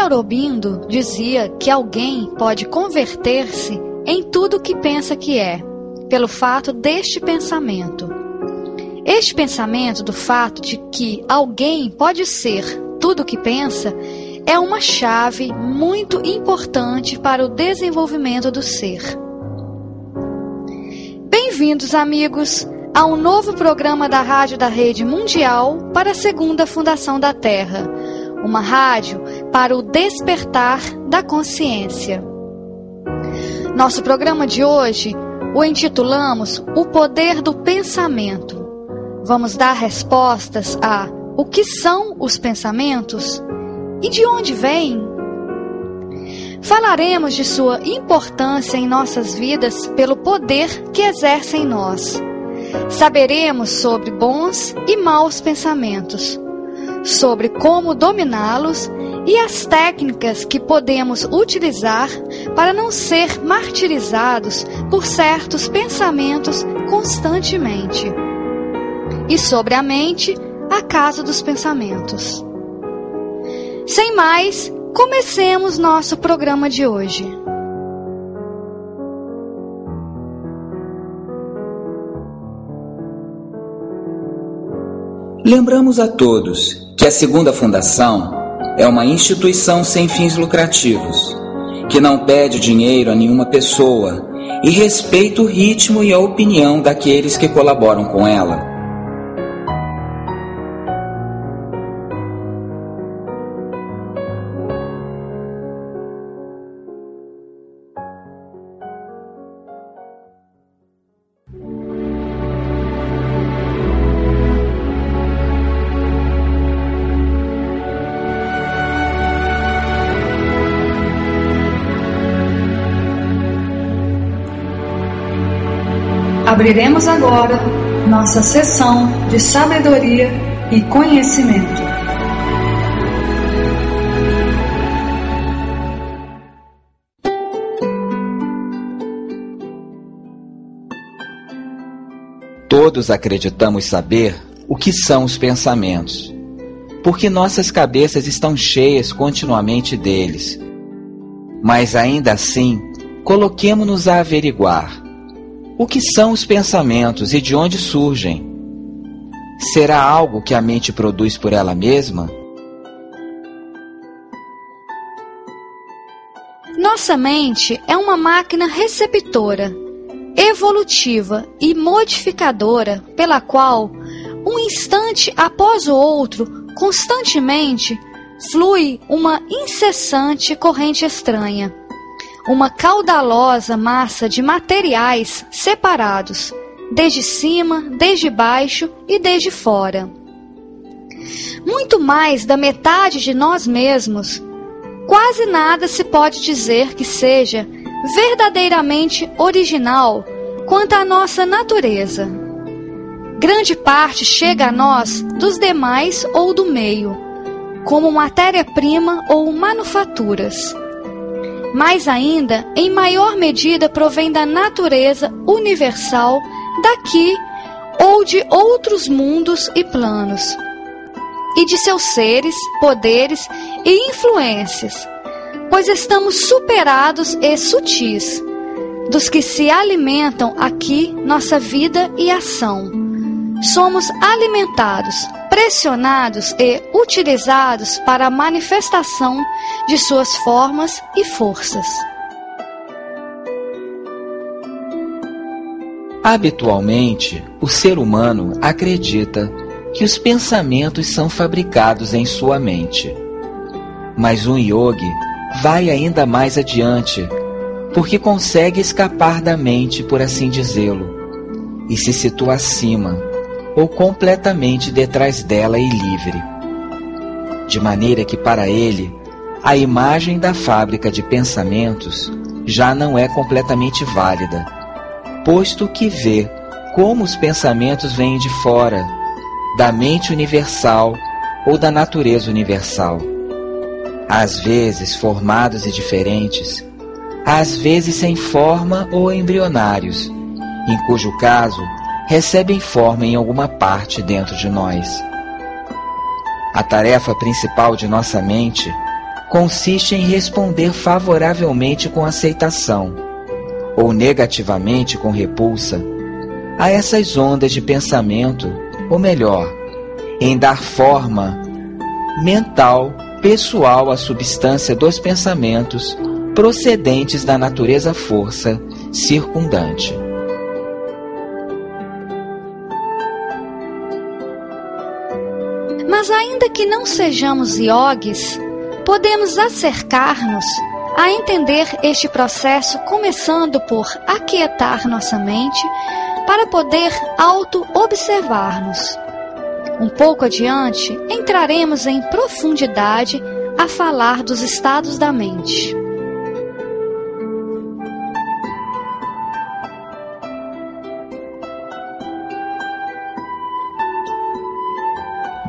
Siri Aurobindo dizia que alguém pode converter-se em tudo que pensa que é, pelo fato deste pensamento. Este pensamento do fato de que alguém pode ser tudo o que pensa é uma chave muito importante para o desenvolvimento do ser. Bem-vindos, amigos, a um novo programa da Rádio da Rede Mundial para a Segunda Fundação da Terra, uma rádio para o despertar da consciência. Nosso programa de hoje o intitulamos O Poder do Pensamento. Vamos dar respostas a o que são os pensamentos e de onde vêm. Falaremos de sua importância em nossas vidas pelo poder que exerce em nós. Saberemos sobre bons e maus pensamentos, sobre como dominá-los e as técnicas que podemos utilizar para não ser martirizados por certos pensamentos constantemente. E sobre a mente, a casa dos pensamentos. Sem mais, comecemos nosso programa de hoje. Lembramos a todos que a Segunda Fundação é uma instituição sem fins lucrativos, que não pede dinheiro a nenhuma pessoa e respeita o ritmo e a opinião daqueles que colaboram com ela. Abriremos agora nossa sessão de sabedoria e conhecimento. Todos acreditamos saber o que são os pensamentos, porque nossas cabeças estão cheias continuamente deles. Mas ainda assim, coloquemo-nos a averiguar o que são os pensamentos e de onde surgem? será algo que a mente produz por ela mesma? Nossa mente é uma máquina receptora, evolutiva e modificadora pela qual, um instante após o outro, constantemente, flui uma incessante corrente estranha, uma caudalosa massa de materiais separados, desde cima, desde baixo e desde fora. Muito mais da metade de nós mesmos quase nada se pode dizer que seja verdadeiramente original quanto à nossa natureza. Grande parte chega a nós dos demais ou do meio, como matéria-prima ou manufaturas. Mais ainda, em maior medida, provém da natureza universal daqui ou de outros mundos e planos e de seus seres, poderes e influências, pois estamos superados e sutis dos que se alimentam aqui nossa vida e ação. Somos alimentados, pressionados e utilizados para a manifestação de suas formas e forças. Habitualmente, o ser humano acredita que os pensamentos são fabricados em sua mente. Mas um yogi vai ainda mais adiante, porque consegue escapar da mente, por assim dizê-lo, e se situa acima ou completamente detrás dela e livre. De maneira que para ele, a imagem da fábrica de pensamentos já não é completamente válida, posto que vê como os pensamentos vêm de fora da mente universal ou da natureza universal. Às vezes formados e diferentes, às vezes sem forma ou embrionários, em cujo caso recebem forma em alguma parte dentro de nós. A tarefa principal de nossa mente consiste em responder favoravelmente com aceitação, ou negativamente com repulsa, a essas ondas de pensamento ou melhor, em dar forma mental, pessoal à substância dos pensamentos procedentes da natureza força circundante. Mas ainda que não sejamos iogues, podemos acercar-nos a entender este processo começando por aquietar nossa mente para poder auto-observar-nos. Um pouco adiante, entraremos em profundidade a falar dos estados da mente.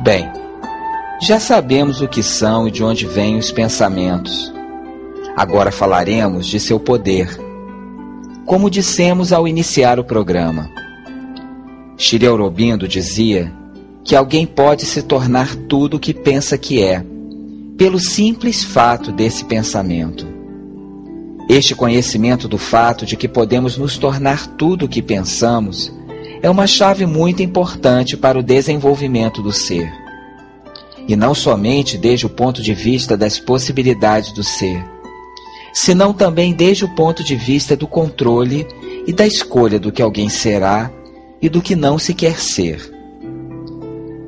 Bem, já sabemos o que são e de onde vêm os pensamentos. Agora falaremos de seu poder como dissemos ao iniciar o programa. Shri Aurobindo dizia que alguém pode se tornar tudo o que pensa que é, pelo simples fato desse pensamento. Este conhecimento do fato de que podemos nos tornar tudo o que pensamos é uma chave muito importante para o desenvolvimento do ser. E não somente desde o ponto de vista das possibilidades do ser, senão também desde o ponto de vista do controle e da escolha do que alguém será e do que não se quer ser.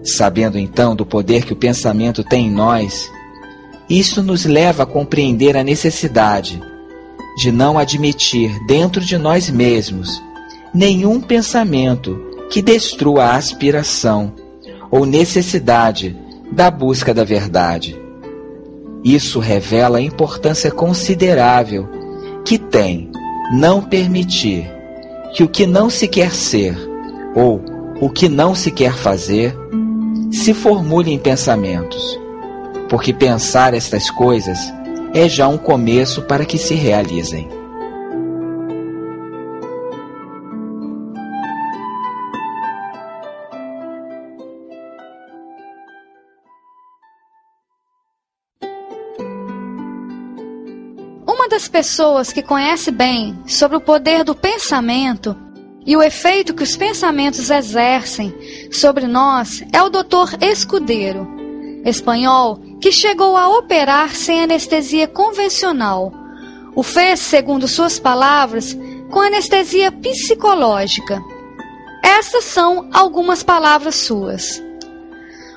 Sabendo então do poder que o pensamento tem em nós, isso nos leva a compreender a necessidade de não admitir dentro de nós mesmos nenhum pensamento que destrua a aspiração ou necessidade da busca da verdade. Isso revela a importância considerável que tem não permitir que o que não se quer ser ou o que não se quer fazer se formule em pensamentos, porque pensar estas coisas é já um começo para que se realizem. Pessoas que conhece bem sobre o poder do pensamento e o efeito que os pensamentos exercem sobre nós é o Dr. Escudeiro, espanhol que chegou a operar sem anestesia convencional. O fez, segundo suas palavras, com anestesia psicológica. Essas são algumas palavras suas.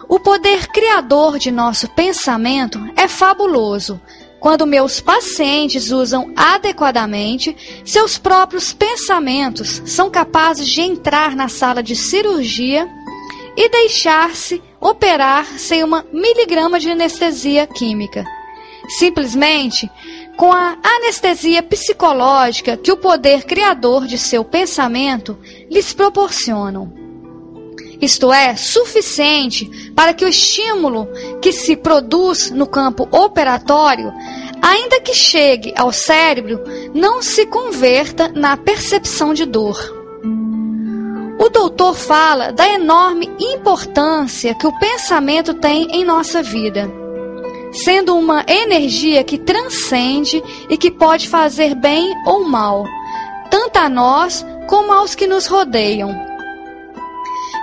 O poder criador de nosso pensamento é fabuloso quando meus pacientes usam adequadamente seus próprios pensamentos, são capazes de entrar na sala de cirurgia e deixar-se operar sem uma miligrama de anestesia química. Simplesmente com a anestesia psicológica que o poder criador de seu pensamento lhes proporcionam. Isto é, suficiente para que o estímulo que se produz no campo operatório, ainda que chegue ao cérebro, não se converta na percepção de dor. O doutor fala da enorme importância que o pensamento tem em nossa vida, sendo uma energia que transcende e que pode fazer bem ou mal, tanto a nós como aos que nos rodeiam.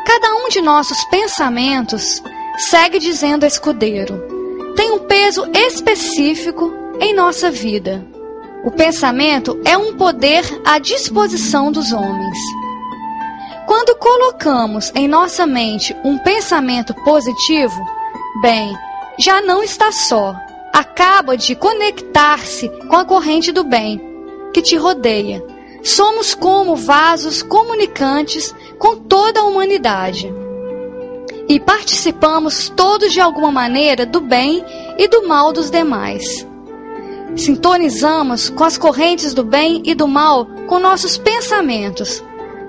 Cada um de nossos pensamentos, segue dizendo escudeiro, tem um peso específico em nossa vida. O pensamento é um poder à disposição dos homens. Quando colocamos em nossa mente um pensamento positivo, bem, já não está só. Acaba de conectar-se com a corrente do bem que te rodeia. Somos como vasos comunicantes com toda a humanidade. E participamos todos de alguma maneira do bem e do mal dos demais. Sintonizamos com as correntes do bem e do mal com nossos pensamentos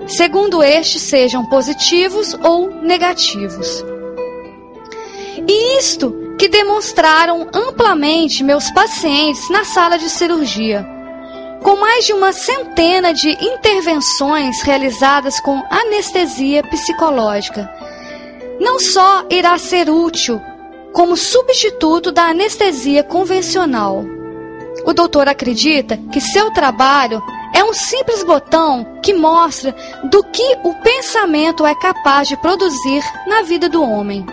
segundo estes sejam positivos ou negativos. E isto que demonstraram amplamente meus pacientes na sala de cirurgia, com mais de uma centena de intervenções realizadas com anestesia psicológica. Não só irá ser útil como substituto da anestesia convencional. O doutor acredita que seu trabalho é um simples botão que mostra do que o pensamento é capaz de produzir na vida do homem.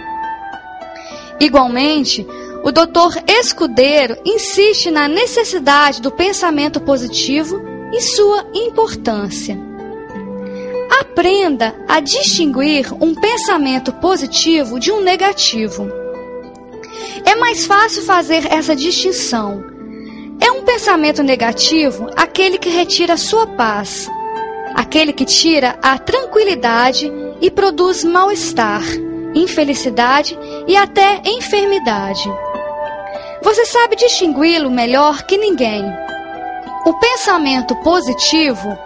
Igualmente, o doutor Escudeiro insiste na necessidade do pensamento positivo e sua importância. Aprenda a distinguir um pensamento positivo de um negativo. É mais fácil fazer essa distinção é um pensamento negativo aquele que retira sua paz, aquele que tira a tranquilidade e produz mal-estar, infelicidade e até enfermidade. Você sabe distingui-lo melhor que ninguém. O pensamento positivo,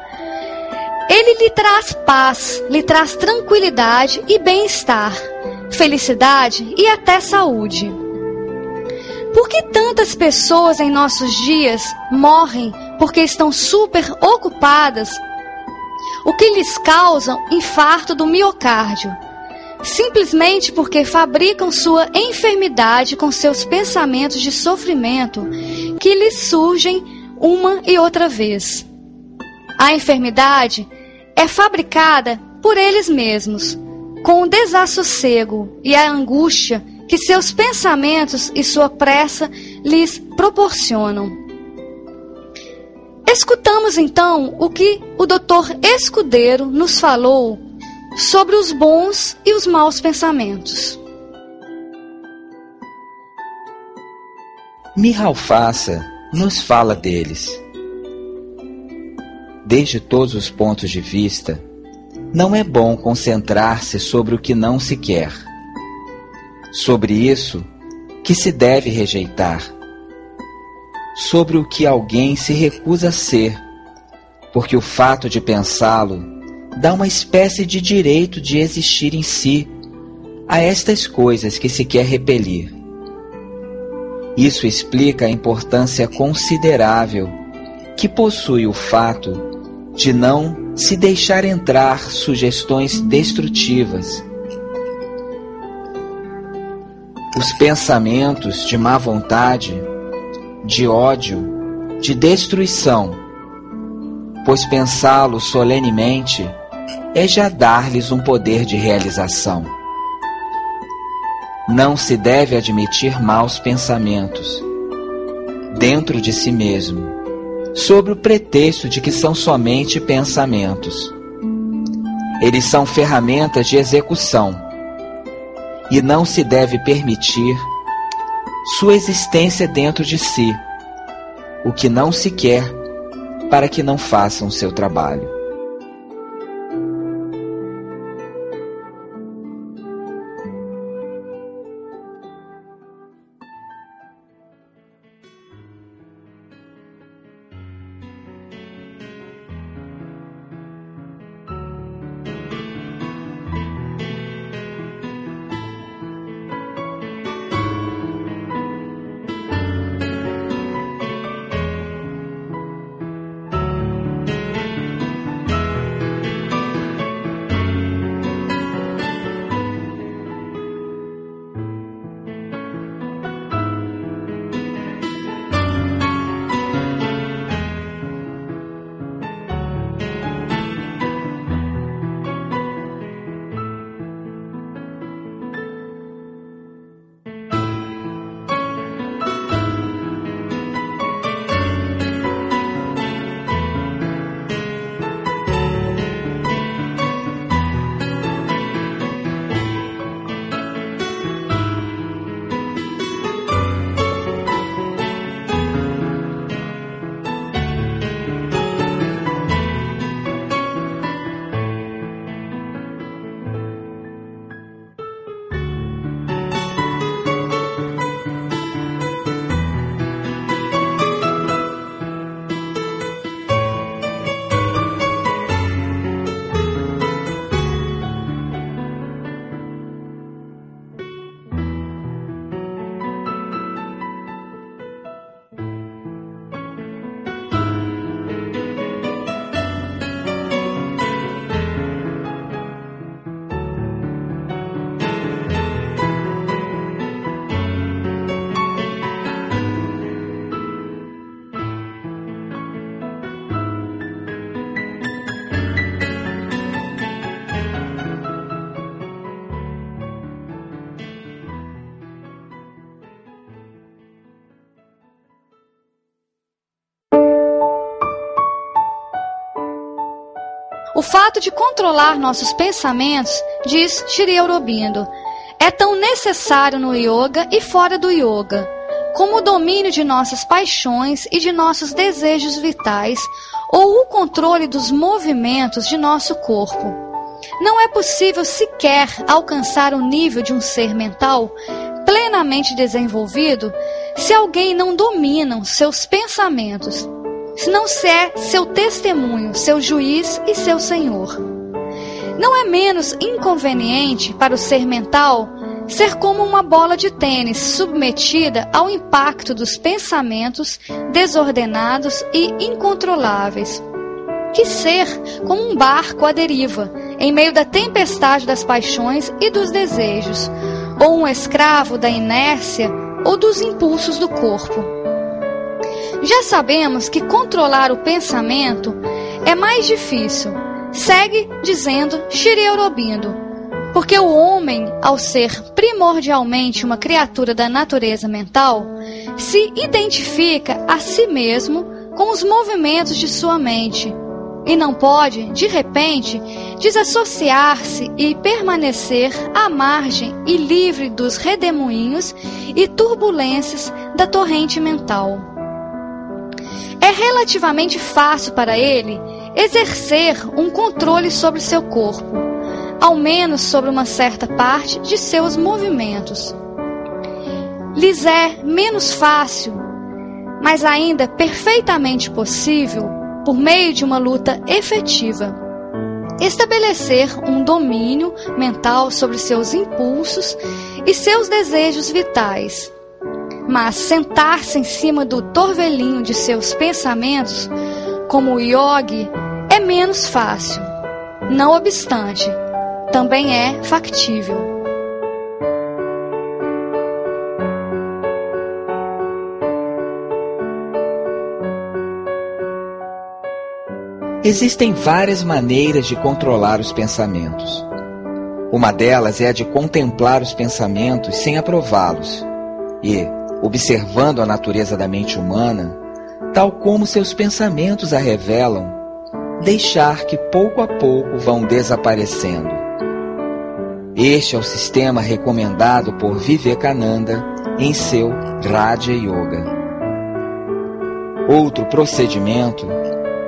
ele lhe traz paz, lhe traz tranquilidade e bem-estar, felicidade e até saúde. Por que tantas pessoas em nossos dias morrem porque estão super ocupadas? O que lhes causa infarto do miocárdio? Simplesmente porque fabricam sua enfermidade com seus pensamentos de sofrimento que lhes surgem uma e outra vez. A enfermidade é fabricada por eles mesmos, com o desassossego e a angústia que seus pensamentos e sua pressa lhes proporcionam. Escutamos então o que o doutor Escudeiro nos falou sobre os bons e os maus pensamentos. Mihalfaça nos fala deles. Desde todos os pontos de vista, não é bom concentrar-se sobre o que não se quer sobre isso que se deve rejeitar, sobre o que alguém se recusa a ser, porque o fato de pensá-lo dá uma espécie de direito de existir em si a estas coisas que se quer repelir. Isso explica a importância considerável que possui o fato de não se deixar entrar sugestões destrutivas os pensamentos de má vontade, de ódio, de destruição, pois pensá-lo solenemente é já dar-lhes um poder de realização. Não se deve admitir maus pensamentos dentro de si mesmo, sob o pretexto de que são somente pensamentos. Eles são ferramentas de execução e não se deve permitir sua existência dentro de si, o que não se quer para que não façam seu trabalho. O fato de controlar nossos pensamentos, diz Shri Aurobindo, é tão necessário no yoga e fora do yoga, como o domínio de nossas paixões e de nossos desejos vitais ou o controle dos movimentos de nosso corpo. Não é possível sequer alcançar o nível de um ser mental plenamente desenvolvido se alguém não domina seus pensamentos se não se é seu testemunho, seu juiz e seu senhor. Não é menos inconveniente para o ser mental ser como uma bola de tênis submetida ao impacto dos pensamentos desordenados e incontroláveis, que ser como um barco à deriva, em meio da tempestade das paixões e dos desejos, ou um escravo da inércia ou dos impulsos do corpo. Já sabemos que controlar o pensamento é mais difícil. Segue dizendo Shri porque o homem, ao ser primordialmente uma criatura da natureza mental, se identifica a si mesmo com os movimentos de sua mente e não pode, de repente, desassociar-se e permanecer à margem e livre dos redemoinhos e turbulências da torrente mental é relativamente fácil para ele exercer um controle sobre seu corpo, ao menos sobre uma certa parte de seus movimentos. Lhes é menos fácil, mas ainda perfeitamente possível, por meio de uma luta efetiva, estabelecer um domínio mental sobre seus impulsos e seus desejos vitais mas sentar-se em cima do torvelinho de seus pensamentos, como yogi, é menos fácil. Não obstante, também é factível. Existem várias maneiras de controlar os pensamentos. Uma delas é a de contemplar os pensamentos sem aprová-los e, observando a natureza da mente humana, tal como seus pensamentos a revelam, deixar que pouco a pouco vão desaparecendo. Este é o sistema recomendado por Vivekananda em seu Raja Yoga. Outro procedimento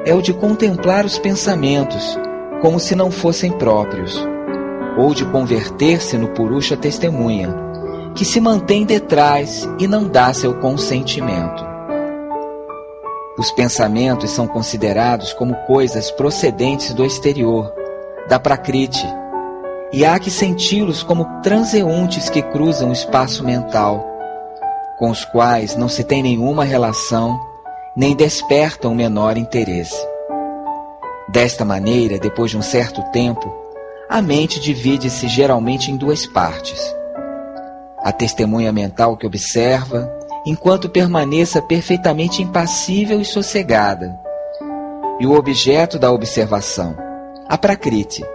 é o de contemplar os pensamentos como se não fossem próprios ou de converter-se no Purusha testemunha, que se mantém detrás e não dá seu consentimento. Os pensamentos são considerados como coisas procedentes do exterior, da Prakriti, e há que senti-los como transeuntes que cruzam o espaço mental, com os quais não se tem nenhuma relação, nem despertam o menor interesse. Desta maneira, depois de um certo tempo, a mente divide-se geralmente em duas partes. A testemunha mental que observa, enquanto permaneça perfeitamente impassível e sossegada, e o objeto da observação, a prakriti,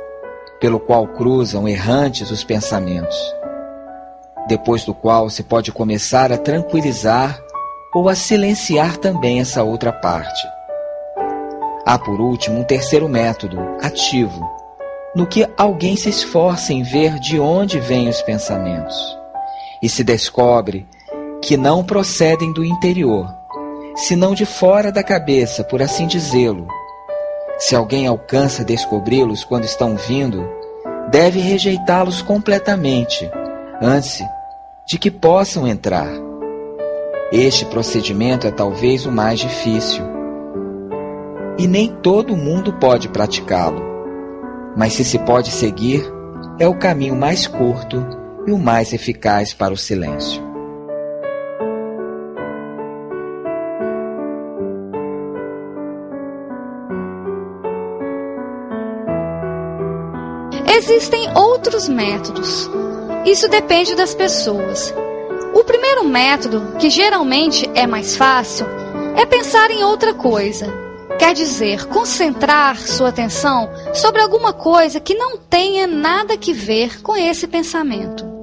pelo qual cruzam errantes os pensamentos, depois do qual se pode começar a tranquilizar ou a silenciar também essa outra parte. Há por último um terceiro método, ativo, no que alguém se esforça em ver de onde vêm os pensamentos e se descobre que não procedem do interior, senão de fora da cabeça, por assim dizê-lo. Se alguém alcança descobri-los quando estão vindo, deve rejeitá-los completamente, antes de que possam entrar. Este procedimento é talvez o mais difícil. E nem todo mundo pode praticá-lo mas se se pode seguir, é o caminho mais curto e o mais eficaz para o silêncio. Existem outros métodos. Isso depende das pessoas. O primeiro método, que geralmente é mais fácil, é pensar em outra coisa, quer dizer concentrar sua atenção sobre alguma coisa que não tenha nada que ver com esse pensamento.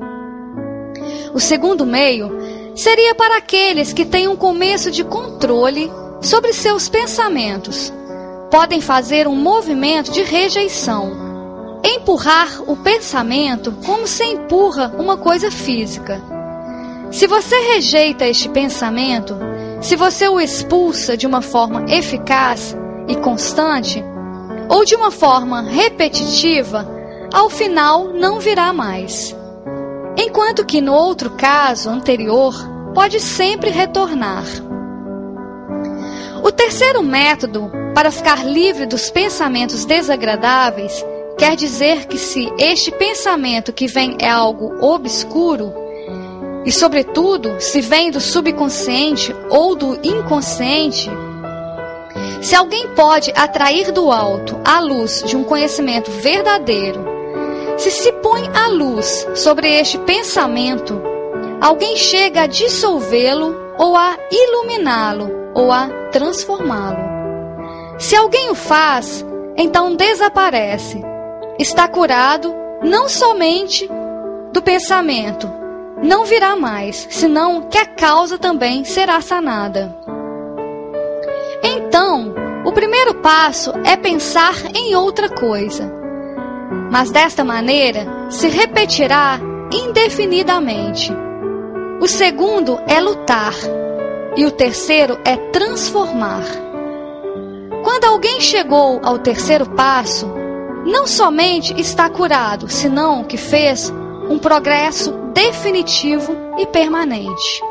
O segundo meio seria para aqueles que têm um começo de controle sobre seus pensamentos. Podem fazer um movimento de rejeição, empurrar o pensamento como se empurra uma coisa física. Se você rejeita este pensamento, se você o expulsa de uma forma eficaz e constante, ou de uma forma repetitiva, ao final não virá mais. Enquanto que no outro caso anterior, pode sempre retornar. O terceiro método para ficar livre dos pensamentos desagradáveis quer dizer que se este pensamento que vem é algo obscuro, e, sobretudo, se vem do subconsciente ou do inconsciente, se alguém pode atrair do alto a luz de um conhecimento verdadeiro, se se põe a luz sobre este pensamento, alguém chega a dissolvê-lo ou a iluminá-lo ou a transformá-lo. Se alguém o faz, então desaparece. Está curado não somente do pensamento, não virá mais, senão que a causa também será sanada. Então, o primeiro passo é pensar em outra coisa. Mas desta maneira se repetirá indefinidamente. O segundo é lutar, e o terceiro é transformar. Quando alguém chegou ao terceiro passo, não somente está curado, senão que fez um progresso definitivo e permanente.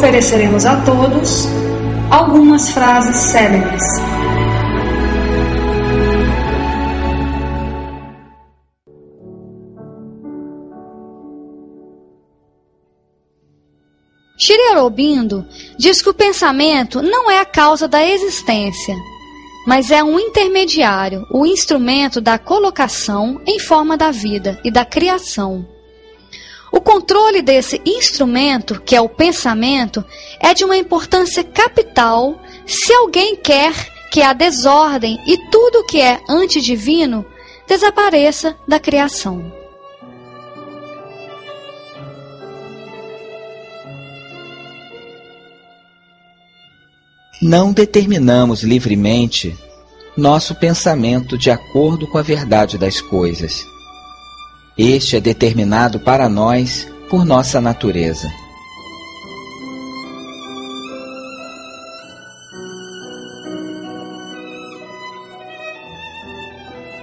ofereceremos a todos algumas frases célebres. Shri Aurobindo diz que o pensamento não é a causa da existência, mas é um intermediário, o instrumento da colocação em forma da vida e da criação. O controle desse instrumento, que é o pensamento, é de uma importância capital se alguém quer que a desordem e tudo que é antidivino desapareça da criação. Não determinamos livremente nosso pensamento de acordo com a verdade das coisas. Este é determinado para nós por nossa natureza.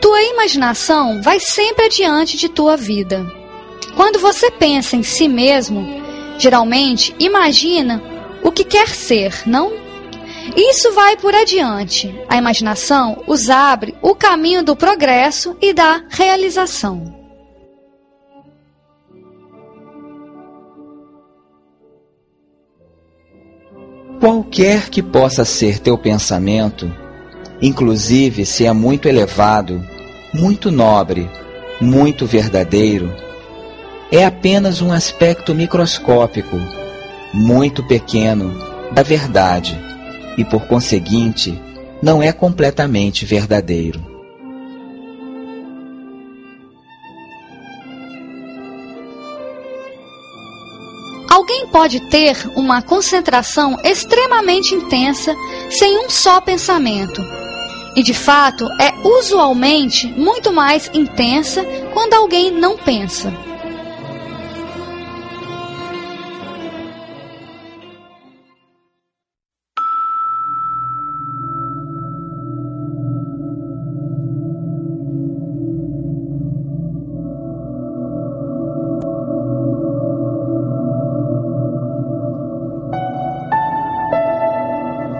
Tua imaginação vai sempre adiante de tua vida. Quando você pensa em si mesmo, geralmente imagina o que quer ser, não isso vai por adiante. A imaginação os abre o caminho do progresso e da realização. Qualquer que possa ser teu pensamento, inclusive se é muito elevado, muito nobre, muito verdadeiro, é apenas um aspecto microscópico, muito pequeno, da verdade e, por conseguinte, não é completamente verdadeiro. Alguém pode ter uma concentração extremamente intensa sem um só pensamento. E de fato é usualmente muito mais intensa quando alguém não pensa.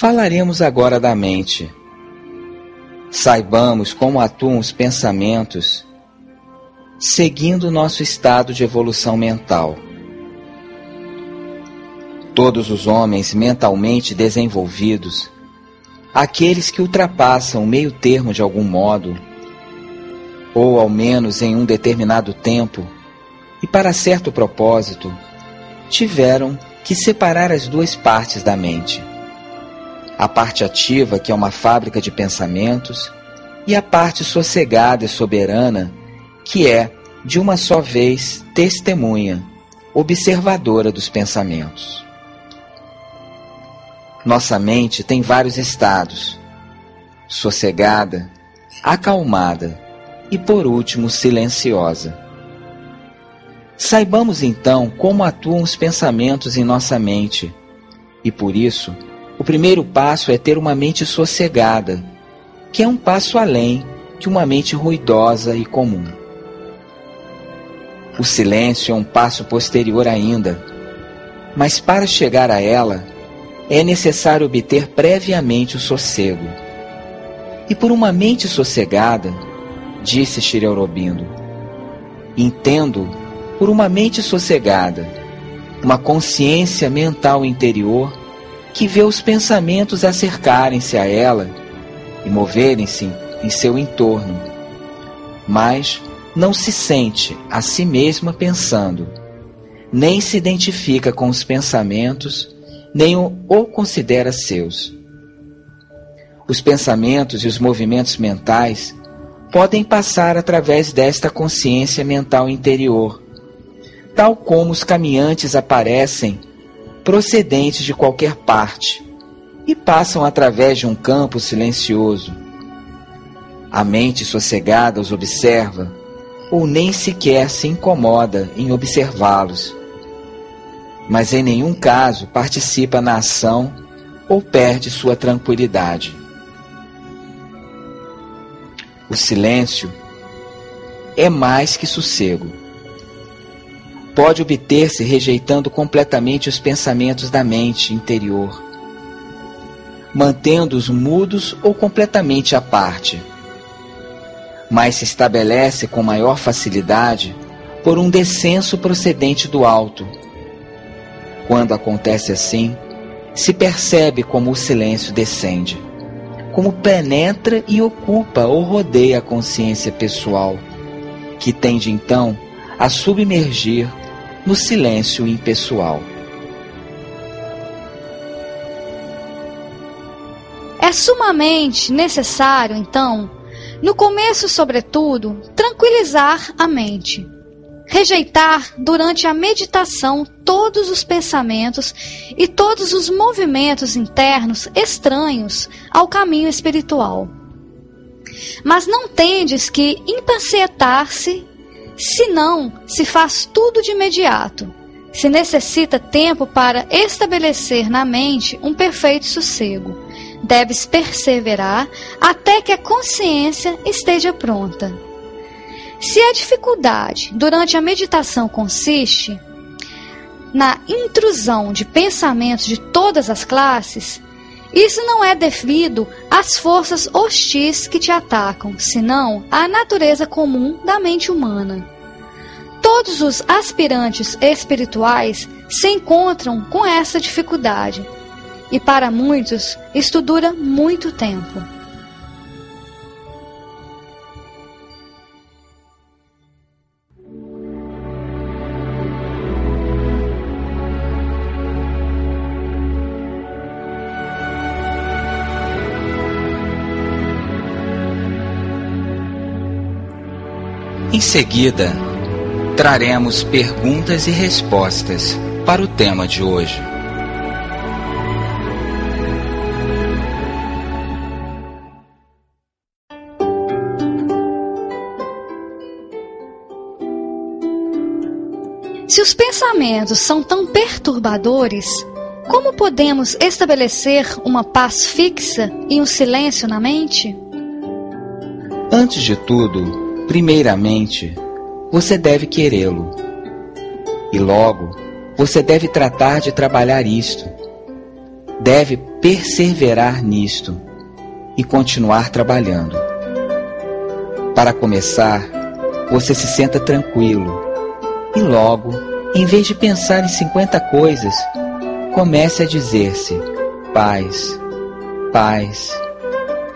Falaremos agora da mente. Saibamos como atuam os pensamentos seguindo nosso estado de evolução mental. Todos os homens mentalmente desenvolvidos, aqueles que ultrapassam o meio termo de algum modo, ou ao menos em um determinado tempo, e para certo propósito, tiveram que separar as duas partes da mente. A parte ativa, que é uma fábrica de pensamentos, e a parte sossegada e soberana, que é, de uma só vez, testemunha, observadora dos pensamentos. Nossa mente tem vários estados: sossegada, acalmada e, por último, silenciosa. Saibamos então como atuam os pensamentos em nossa mente, e por isso, o primeiro passo é ter uma mente sossegada, que é um passo além de uma mente ruidosa e comum. O silêncio é um passo posterior ainda, mas para chegar a ela, é necessário obter previamente o sossego. E por uma mente sossegada, disse Shri Aurobindo, entendo por uma mente sossegada, uma consciência mental interior que vê os pensamentos acercarem-se a ela e moverem-se em seu entorno, mas não se sente a si mesma pensando, nem se identifica com os pensamentos, nem o, ou considera seus. Os pensamentos e os movimentos mentais podem passar através desta consciência mental interior, tal como os caminhantes aparecem procedentes de qualquer parte e passam através de um campo silencioso. A mente sossegada os observa ou nem sequer se incomoda em observá-los, mas em nenhum caso participa na ação ou perde sua tranquilidade. O silêncio é mais que sossego pode obter-se rejeitando completamente os pensamentos da mente interior, mantendo-os mudos ou completamente à parte. Mas se estabelece com maior facilidade por um descenso procedente do alto. Quando acontece assim, se percebe como o silêncio descende, como penetra e ocupa ou rodeia a consciência pessoal, que tende então a submergir no silêncio impessoal. É sumamente necessário, então, no começo, sobretudo, tranquilizar a mente. Rejeitar durante a meditação todos os pensamentos e todos os movimentos internos estranhos ao caminho espiritual. Mas não tendes que impacientar-se se não, se faz tudo de imediato. Se necessita tempo para estabelecer na mente um perfeito sossego. Deves perseverar até que a consciência esteja pronta. Se a dificuldade durante a meditação consiste na intrusão de pensamentos de todas as classes, isso não é devido às forças hostis que te atacam, senão à natureza comum da mente humana. Todos os aspirantes espirituais se encontram com essa dificuldade, e para muitos isto dura muito tempo. Em seguida, traremos perguntas e respostas para o tema de hoje. Se os pensamentos são tão perturbadores, como podemos estabelecer uma paz fixa e um silêncio na mente? Antes de tudo, Primeiramente, você deve querê-lo. E logo, você deve tratar de trabalhar isto. deve perseverar nisto e continuar trabalhando. Para começar, você se senta tranquilo e logo, em vez de pensar em 50 coisas, comece a dizer-se: paz, paz,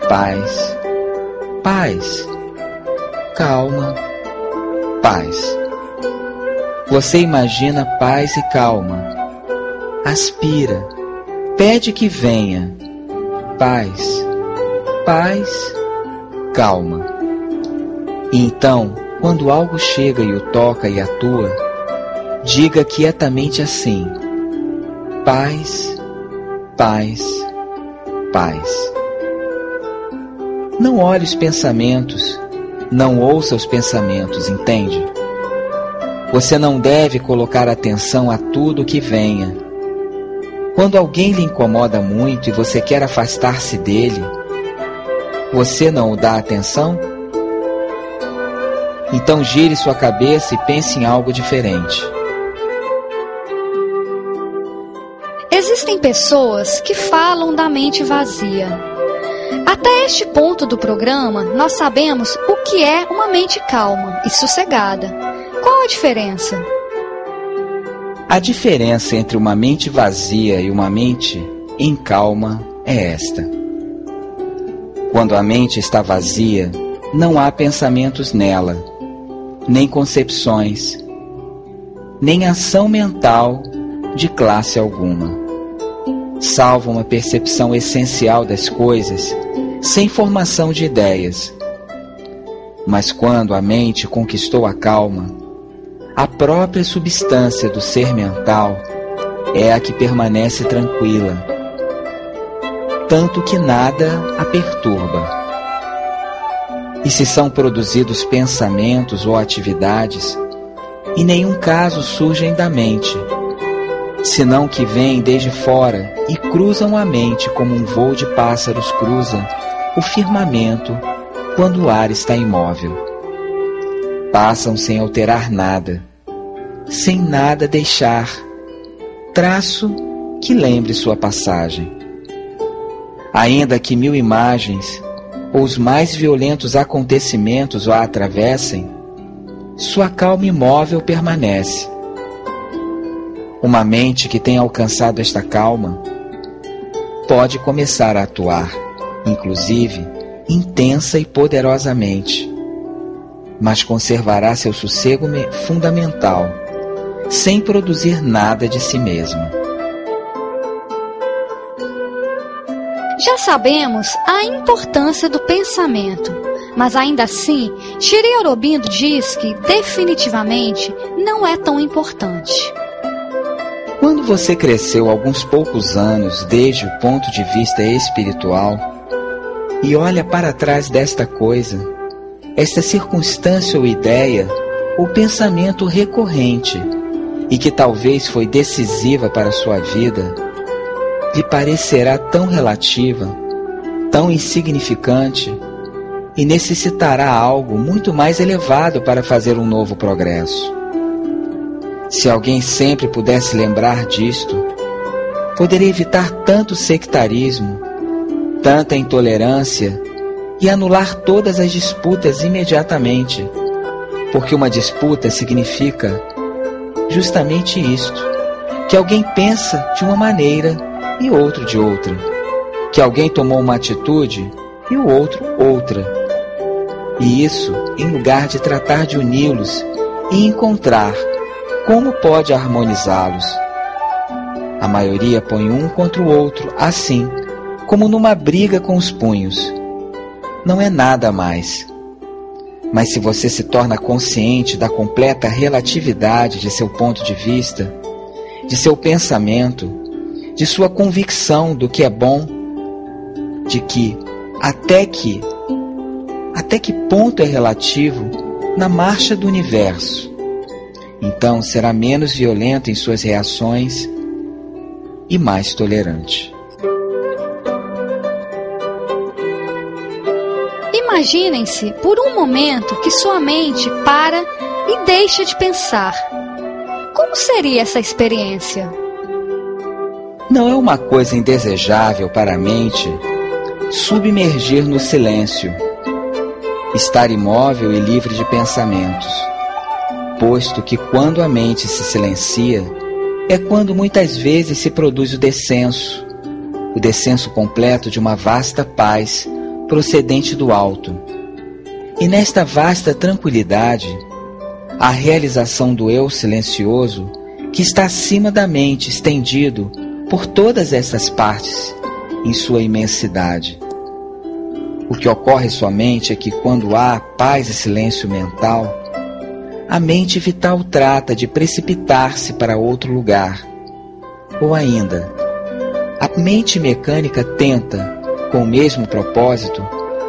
paz, paz, calma, paz. Você imagina paz e calma. Aspira, pede que venha. Paz, paz, calma. E então, quando algo chega e o toca e atua, diga quietamente assim: paz, paz, paz. Não olhe os pensamentos, não ouça os pensamentos, entende? Você não deve colocar atenção a tudo que venha. Quando alguém lhe incomoda muito e você quer afastar-se dele, você não o dá atenção? Então gire sua cabeça e pense em algo diferente. Existem pessoas que falam da mente vazia. Até este ponto do programa, nós sabemos o que é uma mente calma e sossegada. Qual a diferença? A diferença entre uma mente vazia e uma mente em calma é esta. Quando a mente está vazia, não há pensamentos nela, nem concepções, nem ação mental de classe alguma. Salvo uma percepção essencial das coisas, sem formação de ideias. Mas quando a mente conquistou a calma, a própria substância do ser mental é a que permanece tranquila, tanto que nada a perturba. E se são produzidos pensamentos ou atividades, em nenhum caso surgem da mente, senão que vêm desde fora e cruzam a mente como um voo de pássaros cruza o firmamento quando o ar está imóvel passam sem alterar nada, sem nada deixar, traço que lembre sua passagem. Ainda que mil imagens ou os mais violentos acontecimentos o atravessem, sua calma imóvel permanece. Uma mente que tem alcançado esta calma pode começar a atuar, inclusive intensa e poderosamente mas conservará seu sossego fundamental, sem produzir nada de si mesma. Já sabemos a importância do pensamento, mas ainda assim, Shiri Aurobindo diz que definitivamente não é tão importante. Quando você cresceu alguns poucos anos desde o ponto de vista espiritual e olha para trás desta coisa, esta circunstância ou ideia ou pensamento recorrente e que talvez foi decisiva para a sua vida, lhe parecerá tão relativa, tão insignificante e necessitará algo muito mais elevado para fazer um novo progresso. Se alguém sempre pudesse lembrar disto, poderia evitar tanto sectarismo, tanta intolerância e anular todas as disputas imediatamente, porque uma disputa significa justamente isto: que alguém pensa de uma maneira e outro de outra, que alguém tomou uma atitude e o outro outra. E isso em lugar de tratar de uni-los e encontrar como pode harmonizá-los. A maioria põe um contra o outro, assim, como numa briga com os punhos não é nada mais. Mas se você se torna consciente da completa relatividade de seu ponto de vista, de seu pensamento, de sua convicção do que é bom, de que até que até que ponto é relativo na marcha do universo. Então será menos violento em suas reações e mais tolerante. Imaginem-se por um momento que sua mente para e deixa de pensar. Como seria essa experiência? Não é uma coisa indesejável para a mente submergir no silêncio, estar imóvel e livre de pensamentos, posto que quando a mente se silencia, é quando muitas vezes se produz o descenso, o descenso completo de uma vasta paz procedente do alto. E nesta vasta tranquilidade, a realização do eu silencioso que está acima da mente, estendido por todas essas partes em sua imensidade. O que ocorre somente é que quando há paz e silêncio mental, a mente vital trata de precipitar-se para outro lugar. Ou ainda, a mente mecânica tenta, com o mesmo propósito,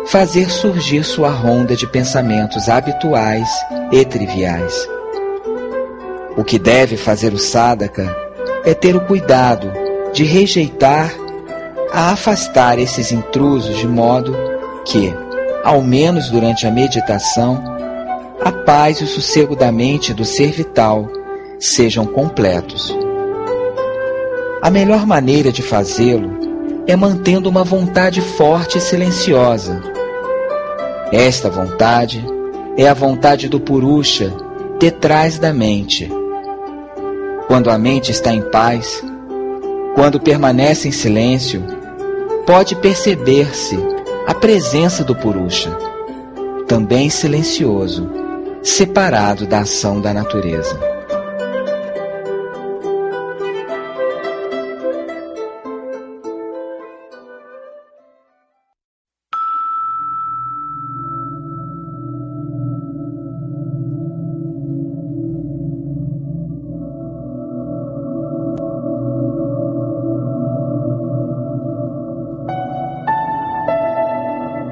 fazer surgir sua ronda de pensamentos habituais e triviais. O que deve fazer o sadhaka é ter o cuidado de rejeitar a afastar esses intrusos de modo que, ao menos durante a meditação, a paz e o sossego da mente do ser vital sejam completos. A melhor maneira de fazê-lo é mantendo uma vontade forte e silenciosa. Esta vontade é a vontade do Purusha detrás da mente. Quando a mente está em paz, quando permanece em silêncio, pode perceber-se a presença do Purusha, também silencioso, separado da ação da natureza.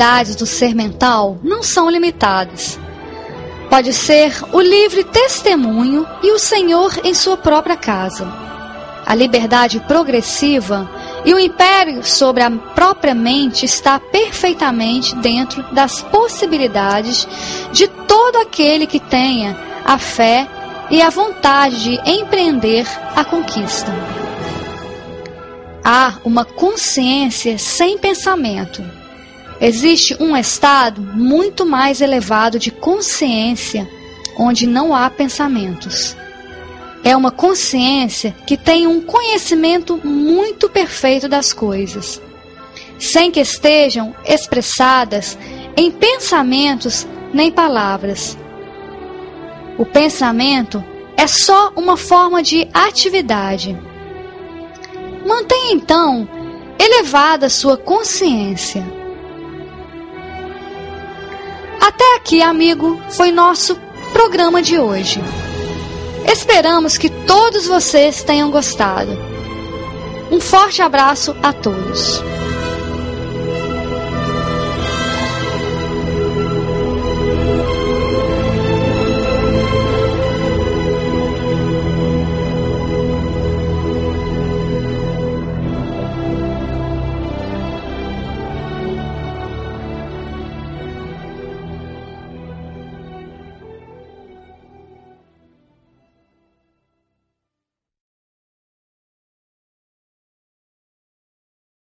possibilidades do ser mental não são limitadas. Pode ser o livre testemunho e o Senhor em sua própria casa. A liberdade progressiva e o império sobre a própria mente está perfeitamente dentro das possibilidades de todo aquele que tenha a fé e a vontade de empreender a conquista. Há uma consciência sem pensamento. Existe um estado muito mais elevado de consciência onde não há pensamentos é uma consciência que tem um conhecimento muito perfeito das coisas, sem que estejam expressadas em pensamentos nem palavras. O pensamento é só uma forma de atividade. Mantenha então elevada sua consciência. Até aqui, amigo, foi nosso programa de hoje. Esperamos que todos vocês tenham gostado. Um forte abraço a todos.